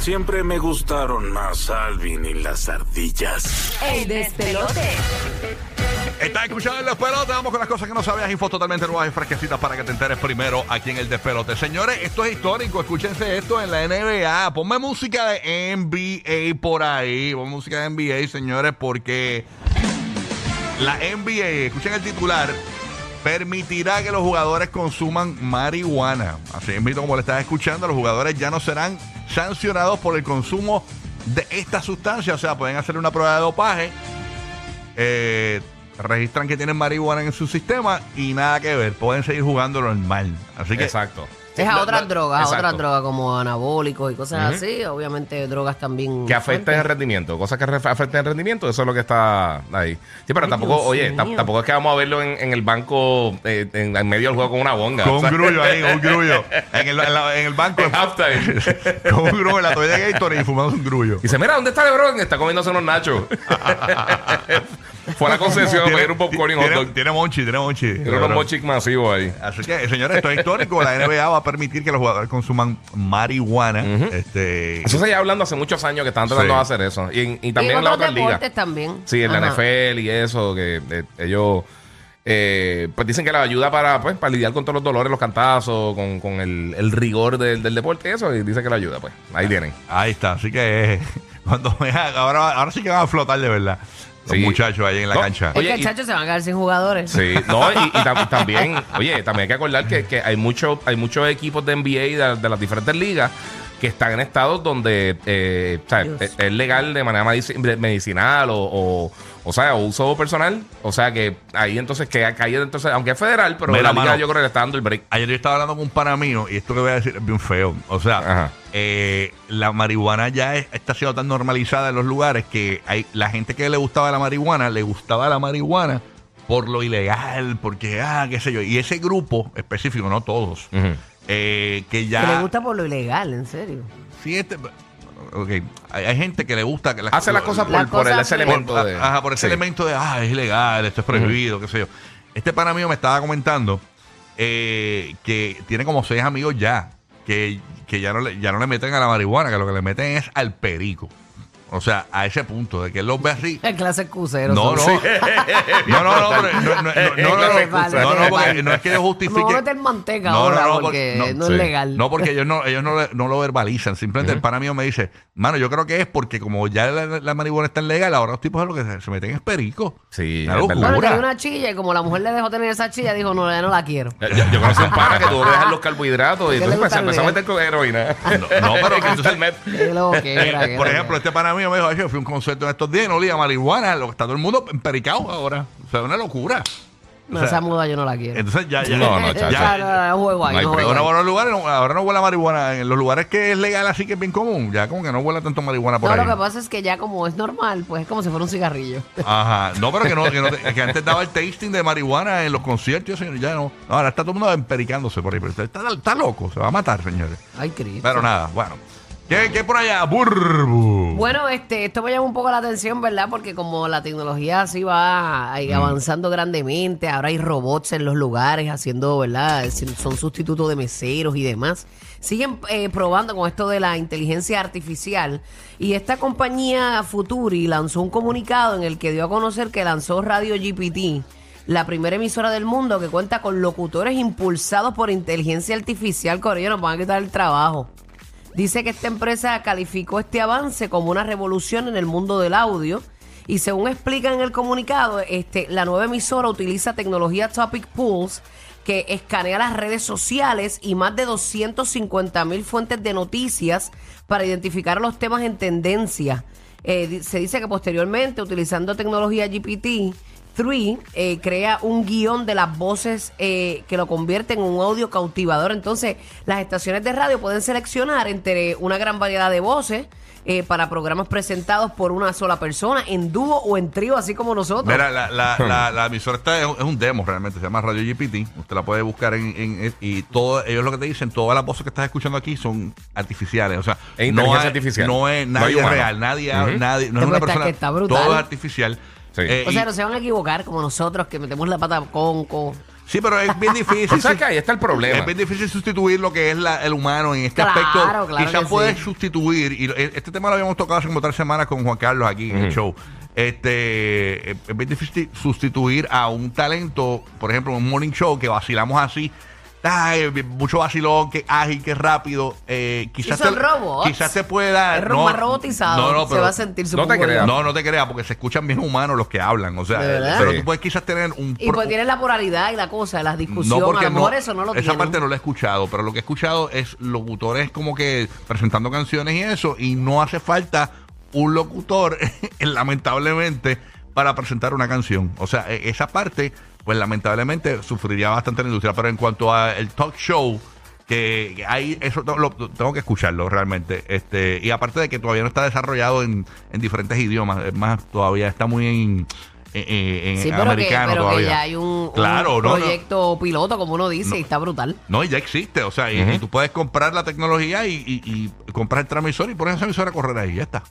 Siempre me gustaron más Alvin y las ardillas. el despelote. Estás escuchando el despelote. Vamos con las cosas que no sabías. Info totalmente nuevas y fresquecitas para que te enteres primero aquí en el despelote. Señores, esto es histórico. Escúchense esto en la NBA. Ponme música de NBA por ahí. Ponme música de NBA, señores, porque la NBA, escuchen el titular, permitirá que los jugadores consuman marihuana. Así es, como le estás escuchando, los jugadores ya no serán sancionados por el consumo de esta sustancia. O sea, pueden hacer una prueba de dopaje. eh, registran que tienen marihuana en su sistema y nada que ver. Pueden seguir jugando normal. Así que Exacto. Es a otras drogas, a otras drogas como anabólicos y cosas así. Obviamente drogas también. Que afecten el rendimiento, cosas que afecten el rendimiento, eso es lo que está ahí. Sí, pero Ay, tampoco, Dios oye, tampoco es que vamos a verlo en, en el banco, eh, en, en medio del juego con una bonga. con o un grullo ahí, un grullo. En el, en la- en el banco. En halftime. con un grullo en la toalla de Gatorade y fumando un grullo. Y dice, mira, ¿dónde está LeBron? Está comiéndose unos nachos. Fue a la concesión a pedir un popcorn y un hot tiene, dog. tiene monchi, tiene monchi. Tiene unos mochic masivos ahí. Así que, señores, esto es histórico. La NBA va a permitir que los jugadores consuman marihuana. este, Eso se lleva hablando hace muchos años que están tratando Sí. de hacer eso. Y, en- y también en en la otros otra liga. deportes también. Sí, en la Ajá. NFL y eso, que eh, ellos eh, pues dicen que la ayuda para, pues, para lidiar con todos los dolores, los cantazos, con, con el, el rigor del, del deporte eso, y dice que la ayuda, pues. Ahí tienen. Ahí está. Así que eh, cuando vean, ahora, ahora sí que van a flotar de verdad. Los Sí. muchachos ahí en la No, cancha. Es Oye, que muchachos se van a quedar sin jugadores. Sí, no, y, y tam- también, oye, también hay que acordar que, que hay, mucho, hay muchos equipos de NBA de, de las diferentes ligas que están en estados donde eh, o sea, Dios. es, es legal de manera medicinal o, o, o sea, uso personal. O sea, que ahí entonces, que ahí entonces, aunque es federal, pero Mira, la liga mano. yo creo que le está dando el break. Ayer yo estaba hablando con un pana mío y esto que voy a decir es bien feo. O sea, eh, la marihuana ya es- está siendo tan normalizada en los lugares que hay la gente que le gustaba la marihuana, le gustaba la marihuana por lo ilegal, porque, ah, qué sé yo. Y ese grupo específico, no todos, eh, que Que ya... le gusta por lo ilegal, en serio. Sí, este- ok, hay, hay gente que le gusta que Hace las cosas por, Las por el- cosas ese elemento por, de. ajá, por ese Sí. elemento de, ah, es ilegal, esto es prohibido, qué sé yo. Este pana mío me estaba comentando eh, que tiene como seis amigos ya, que, que ya, no le, ya no le meten a la marihuana, que lo que le meten es al perico. O sea, a ese punto de que él los ve así. El clase crucero. No, no. No, no, no, no, no, no, no, es que yo Me justifique. a meter manteca ahora porque no, es legal. No, porque ellos no, ellos no, le- no lo verbalizan. Simplemente el pana mío me dice, mano, yo creo que es porque como ya la, marihuana está legal, ahora los tipos es lo que se, meten es perico. Sí, Una es locura. tenía una chilla y como la mujer le dejó tener esa chilla, dijo, no, ya no la quiero. Yo, conocí un pana que tuvo que dejar los carbohidratos y ¿Qué le entonces empezó a meter con heroína. No, pero que entonces- loquera, qué Por ejemplo, este pana me dijo, "Ay, yo fui a un concierto en estos días y no olía marihuana, lo que está todo el mundo empericado ahora. O sea, una locura. No, o sea, esa muda yo no la quiero. Entonces ya, ya. No, no, chacho. Ya, no, no, no, juego ahí, No no Ahora, los lugares, no- ahora no huele a marihuana. En los lugares que es legal así que es bien común, ya como que no huele tanto marihuana por No, ahí. lo que pasa es que ya como es normal, pues es como si fuera un cigarrillo. Ajá. No, pero que no, que, no te- que antes daba el tasting de marihuana en los conciertos, señor. Ya no. No, Ahora está todo el mundo empericándose por ahí. Pero está, está loco, se va a matar, señores. Ay, Cristo. Pero nada, bueno. ¿Qué, qué por allá? Burbu. Bueno, este, esto me llama un poco la atención, ¿verdad? Porque como la tecnología así va ahí avanzando grandemente, ahora hay robots en los lugares haciendo, ¿verdad? Es decir, Son sustitutos de meseros y demás. Siguen eh, probando con esto de la inteligencia artificial y esta compañía Futuri lanzó un comunicado en el que dio a conocer que lanzó Radio GPT, la primera emisora del mundo que cuenta con locutores impulsados por inteligencia artificial. Corillo, nos van a quitar el trabajo. Dice que esta empresa calificó este avance como una revolución en el mundo del audio y según explica en el comunicado, este, la nueva emisora utiliza tecnología Topic Pools que escanea las redes sociales y más de 250 mil fuentes de noticias para identificar los temas en tendencia. Eh, se dice que posteriormente, utilizando tecnología GPT, Three eh, crea un guion de las voces eh, que lo convierte en un audio cautivador. Entonces, las estaciones de radio pueden seleccionar entre una gran variedad de voces eh, para programas presentados por una sola persona, en dúo o en trío, así como nosotros. Mira, la, la, la, la emisora esta es, un- es un demo realmente, se llama Radio GPT. Usted la puede buscar en, en- y todo, ellos lo que te dicen, todas las voces que estás escuchando aquí son artificiales. O sea, Es no artificial. No es No hay nadie real, nadie, Ujú. nadie, no es una está- persona. que está brutal. Todo es artificial. Sí. Eh, o sea, y- no se van a equivocar como nosotros que metemos la pata con... con sí, pero es bien difícil. ¿Tú sabes que ahí está el problema? Es bien difícil sustituir lo que es la- el humano en este Claro, aspecto. claro Quizás que puedes sí. sustituir, y e- este tema lo habíamos tocado hace como tres semanas con Juan Carlos aquí en el show. Este, es bien difícil sustituir a un talento, por ejemplo, un morning show que vacilamos así. Ay, mucho vacilón, que ágil, que rápido. Eh, quizás son te, robots. Quizás te pueda. Es más robotizado. se va a sentir no súper te creas. No, no te creas, porque se escuchan bien humanos los que hablan. O sea, pero Sí. tú puedes quizás tener un. Y pues tienes la pluralidad y la cosa, las discusiones. a lo mejor eso no lo esa tienen. parte no lo he escuchado, pero lo que he escuchado es locutores como que presentando canciones y eso, y no hace falta un locutor, lamentablemente, para presentar una canción. O sea, e- esa parte, pues lamentablemente sufriría bastante la industria. Pero en cuanto al talk show, que, que hay, eso lo- tengo que escucharlo realmente. Este, y aparte de que todavía no está desarrollado en, en diferentes idiomas, es más, todavía está muy en, en, en Sí, pero, que, americano pero que todavía. ya hay un, Claro, no, no. proyecto piloto, como uno dice, y está brutal. No, y ya existe, o sea, y, y tú puedes comprar la tecnología y, y, y comprar el transmisor y poner esa emisora a correr ahí, ya está.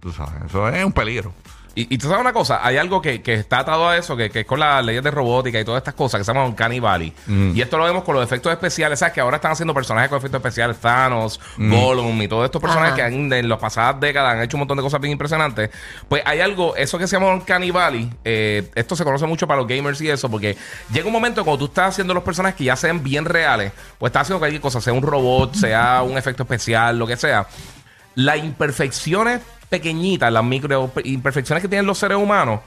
Tú sabes, eso es un peligro. Y, y tú sabes una cosa, hay algo que, que está atado a eso, que, que es con las leyes de robótica y todas estas cosas que se llaman Uncanny Valley. Y esto lo vemos con los efectos especiales, ¿sabes? Que ahora están haciendo personajes con efectos especiales, Thanos, Gollum y todos estos personajes Ajá. que han, en las pasadas décadas han hecho un montón de cosas bien impresionantes. Pues hay algo, eso que se llama Uncanny Valley, eh, esto se conoce mucho para los gamers y eso, porque llega un momento cuando tú estás haciendo los personajes que ya sean bien reales, pues estás haciendo cualquier cosa, sea un robot, sea un efecto especial, lo que sea las imperfecciones pequeñitas, las micro imperfecciones que tienen los seres humanos.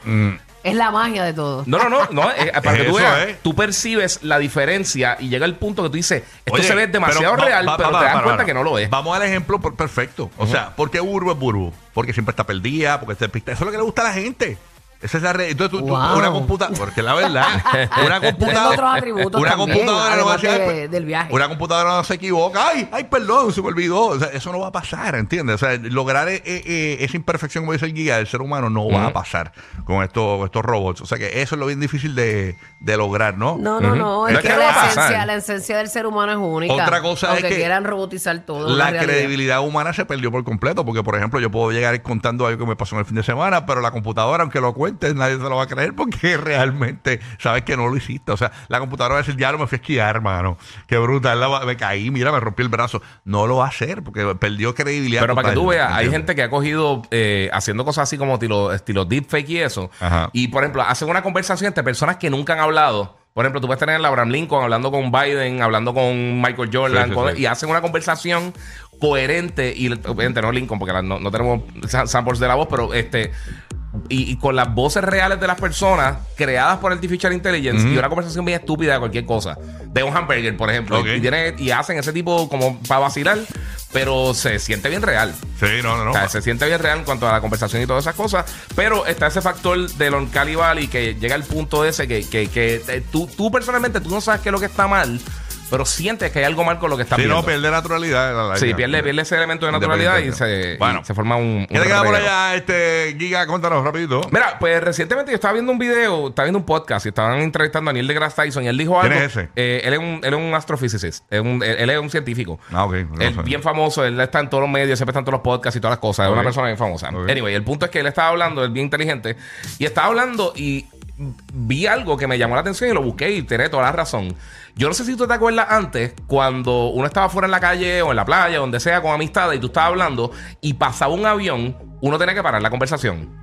Es la magia de todo. No, no, no, no eh, para que tú veas, es. tú percibes la diferencia y llega el punto que tú dices, esto Oye, se ve demasiado pero real, va- pero va- te das cuenta que no lo es. Vamos al ejemplo por- perfecto. O sea, ¿por qué Burbu es Burbu? Porque siempre está perdida, porque está pista. Eso es lo que le gusta a la gente. Esa es la re- Entonces, tú, tú- Wow. una computadora, porque la verdad, una computadora. otros atributos una también, computadora no va a además decir, de- "Ay, del viaje". Una computadora no se equivoca. Ay, ay, perdón, se me olvidó. O sea, eso no va a pasar, ¿entiendes? O sea, lograr eh, eh, esa imperfección, como dice el guía del ser humano, no va a pasar con estos, con estos robots. O sea, que eso es lo bien difícil de, de lograr, ¿no? No, no, no. Es No es que que la va a esencia, pasar. la esencia del ser humano es única. Otra cosa es Aunque que quieran robotizar todo. es la realidad. credibilidad humana se perdió por completo, porque por ejemplo yo puedo llegar contando algo que me pasó en el fin de semana, pero la computadora, aunque lo nadie se lo va a creer porque realmente sabes que no lo hiciste. O sea, la computadora va a decir, ya no me fui a esquiar, hermano. Qué brutal, me caí, mira, me rompí el brazo. No lo va a hacer porque perdió credibilidad. Pero para que tú veas, hay gente que ha cogido eh, haciendo cosas así como estilo, estilo deepfake y eso. Ajá. Y por ejemplo, hacen una conversación entre personas que nunca han hablado. Por ejemplo, tú puedes tener a Abraham Lincoln hablando con Biden, hablando con Michael Jordan, Sí, sí, con- sí. y hacen una conversación coherente. Y obviamente no Lincoln, porque la- no, no tenemos sa- samples de la voz, pero este. Y, y con las voces reales de las personas creadas por Artificial Intelligence y una conversación bien estúpida de cualquier cosa. De un hamburger, por ejemplo. Y, tiene, y hacen ese tipo como para vacilar, pero se siente bien real. Sí, no, no, no. O sea, se siente bien real en cuanto a la conversación y todas esas cosas. Pero está ese factor del Oncali Valley que llega al punto ese que, que, que eh, tú, tú personalmente tú no sabes qué es lo que está mal, pero sientes que hay algo mal con lo que estás Sí, viendo. no, pierde naturalidad. la- la- sí, pierde, pierde ese elemento de naturalidad y se. Bueno. y se forma un. un ¿Qué te queda por allá, este Giga? Cuéntanos rapidito. Mira, pues recientemente yo estaba viendo un video, estaba viendo un podcast y estaban entrevistando a Neil deGrasse Tyson y él dijo ¿Quién algo. es ese? Eh, él, es un, él es un astrophysicist, es un- él, él es un científico. Ah, ok. no Él bien famoso, él está en todos los medios, siempre está en todos los podcasts y todas las cosas. Es una persona bien famosa. Anyway, el punto es que él estaba hablando, él bien inteligente, y estaba hablando y vi algo que me llamó la atención y lo busqué y tenía toda la razón. Yo no sé si tú te acuerdas antes, cuando uno estaba fuera en la calle o en la playa, donde sea, con amistades, y tú estabas hablando y pasaba un avión, uno tenía que parar la conversación.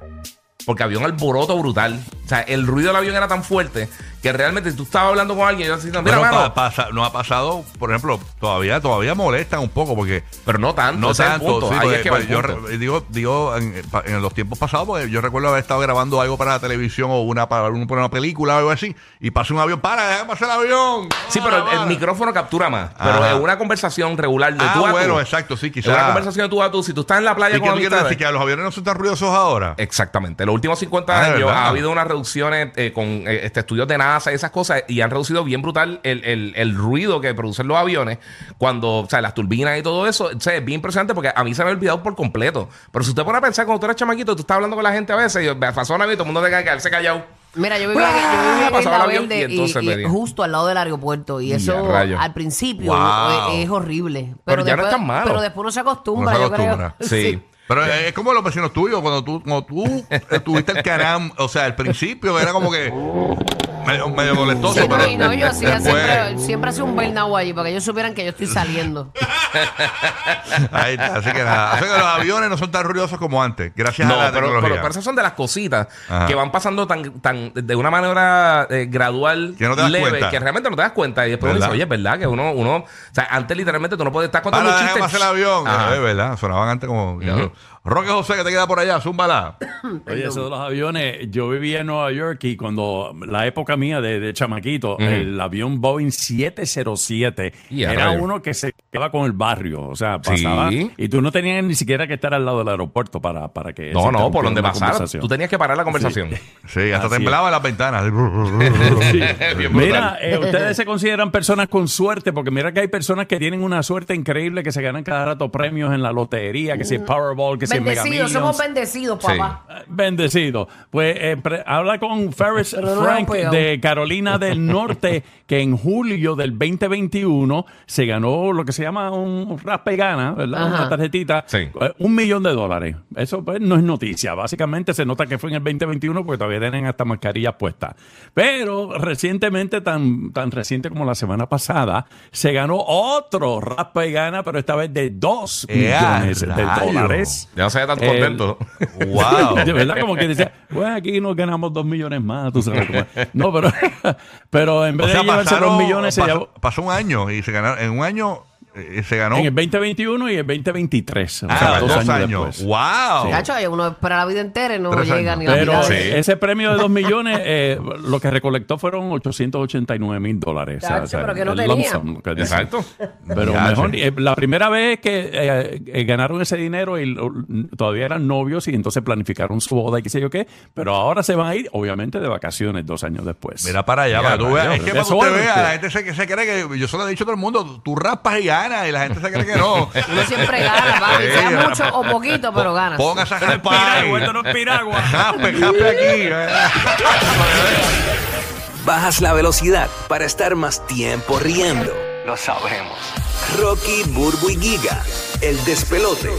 Porque había un alboroto brutal. O sea, el ruido del avión era tan fuerte que realmente tú estabas hablando con alguien y yo decía, mira, Bueno, mano", pa- pasa- no ha pasado, por ejemplo, todavía todavía molestan un poco porque pero no tanto. no tanto. sí, Ahí porque- es que porque yo digo, digo en, en los tiempos pasados, porque yo recuerdo haber estado grabando algo para la televisión o una para un- para una película o algo así, y pasa un avión, para, déjame pasar el avión. Sí, pero el, el para. micrófono captura más. Pero Ajá. en una conversación regular de Ah, tú a bueno, tú. exacto, sí, En quizás. una conversación de tú a tú. Si tú estás en la playa ¿Y qué con tú quieres decir? ¿Que los aviones no son tan ruidosos ahora? Exactamente. Los últimos 50 Ah, ¿de años ha habido una producciones eh, con eh, este, estudios de NASA y esas cosas y han reducido bien brutal el, el- el ruido que producen los aviones cuando, o sea, las turbinas y todo eso. O sea, es bien impresionante porque a mí se me ha olvidado por completo. Pero si usted pone a pensar, cuando tú eres chamaquito, tú estás hablando con la gente a veces y pasó una vez y todo el mundo tiene que quedarse callado. Mira, yo vivía, yo vivía en avión Verde y y, y justo al lado del aeropuerto. Y eso al principio Wow. es, es horrible. Pero ya no después, es tan malo. Pero después uno se acostumbra, Uno se yo creo. acostumbra. Sí. Pero es como los vecinos tuyos, cuando tú, cuando tú tuviste el canam, o sea, al principio era como que medio, medio molestoso, Sí, no, pero y no, yo hacía después- siempre, siempre hacía un burnout allí para que ellos supieran que yo estoy saliendo. Ahí está, así que nada. Así que los aviones no son tan ruidosos como antes, gracias No, a la pero, tecnología. pero, pero esas son de las cositas Ajá. que van pasando tan, tan de una manera eh, gradual, Que no te das leve, cuenta. que realmente no te das cuenta. Y después uno ¿Verdad? dice, oye, es verdad que uno, uno, o sea, antes literalmente tú no podías estar contando Ahora un déjame chiste. hacer el avión. Ajá. Es verdad, sonaban antes como... diablo. Roque José, que te queda por allá, zúmbala. Oye, eso de los aviones, yo vivía en Nueva York y cuando la época mía de, de chamaquito, el avión Boeing 707 Y a era uno que se quedaba con el barrio, o sea, pasaba Sí. y tú no tenías ni siquiera que estar al lado del aeropuerto para, para que No, se no, por donde pasara. Tú tenías que parar la conversación. Sí, hasta Así temblaban las ventanas. Sí. Mira, eh, ustedes se consideran personas con suerte, porque mira que hay personas que tienen una suerte increíble que se ganan cada rato premios en la lotería, que si es Powerball, que Mega Bendecidos, somos bendecidos, Sí. papá. Bendecido. Pues eh, pre- habla con Ferris Frank de Carolina del Norte, que en julio del 2021 se ganó lo que se llama un raspa y gana, ¿verdad? Ajá. Una tarjetita. Sí. eh, un millón de dólares. Eso pues, no es noticia. Básicamente se nota que fue en el 2021 porque todavía tienen hasta mascarillas puestas. Pero recientemente, tan, tan reciente como la semana pasada, se ganó otro raspa y gana, pero esta vez de 2 ¡Ea, millones de rayos! dólares. Ya no se ve tan El- contento. wow. De verdad, como que decía, pues aquí nos ganamos dos millones más, tú sabes. No, pero, pero en O vez sea, de llevarse pasaron- dos millones, se llevó pasó un año y se ganaron. En un año eh, se ganó. en el 2021 y el 2023. O Ah, sea, dos, dos, años. años, después. Wow. Cacho, uno espera la vida entera y no Tres llega años. ni la Pero mitad. Sí. ese premio de dos millones, eh, lo que recolectó fueron 889 mil dólares. Chacho, pero que no el tenía. sum, que dicen. Exacto. Pero Ya, mejor, sí. eh, la primera vez que eh, eh, ganaron ese dinero y lo- todavía eran novios y entonces planificaron su boda y qué sé yo qué, pero ahora se van a ir, obviamente, de vacaciones dos años después. Mira para allá, Mira, para tú veas. Es que para que usted vea, la gente se, se cree que. Yo solo he dicho a todo el mundo, tú raspas y y la gente se cree que no. Uno siempre gana, papi, sea mucho o poquito, pero gana. Ponga esa raspa Piragua, ahí. esto no es piragua. Jaspe, jaspe aquí. eh. Bajas la velocidad para estar más tiempo riendo. Lo sabemos. Rocky, Burbu y Giga, el despelote.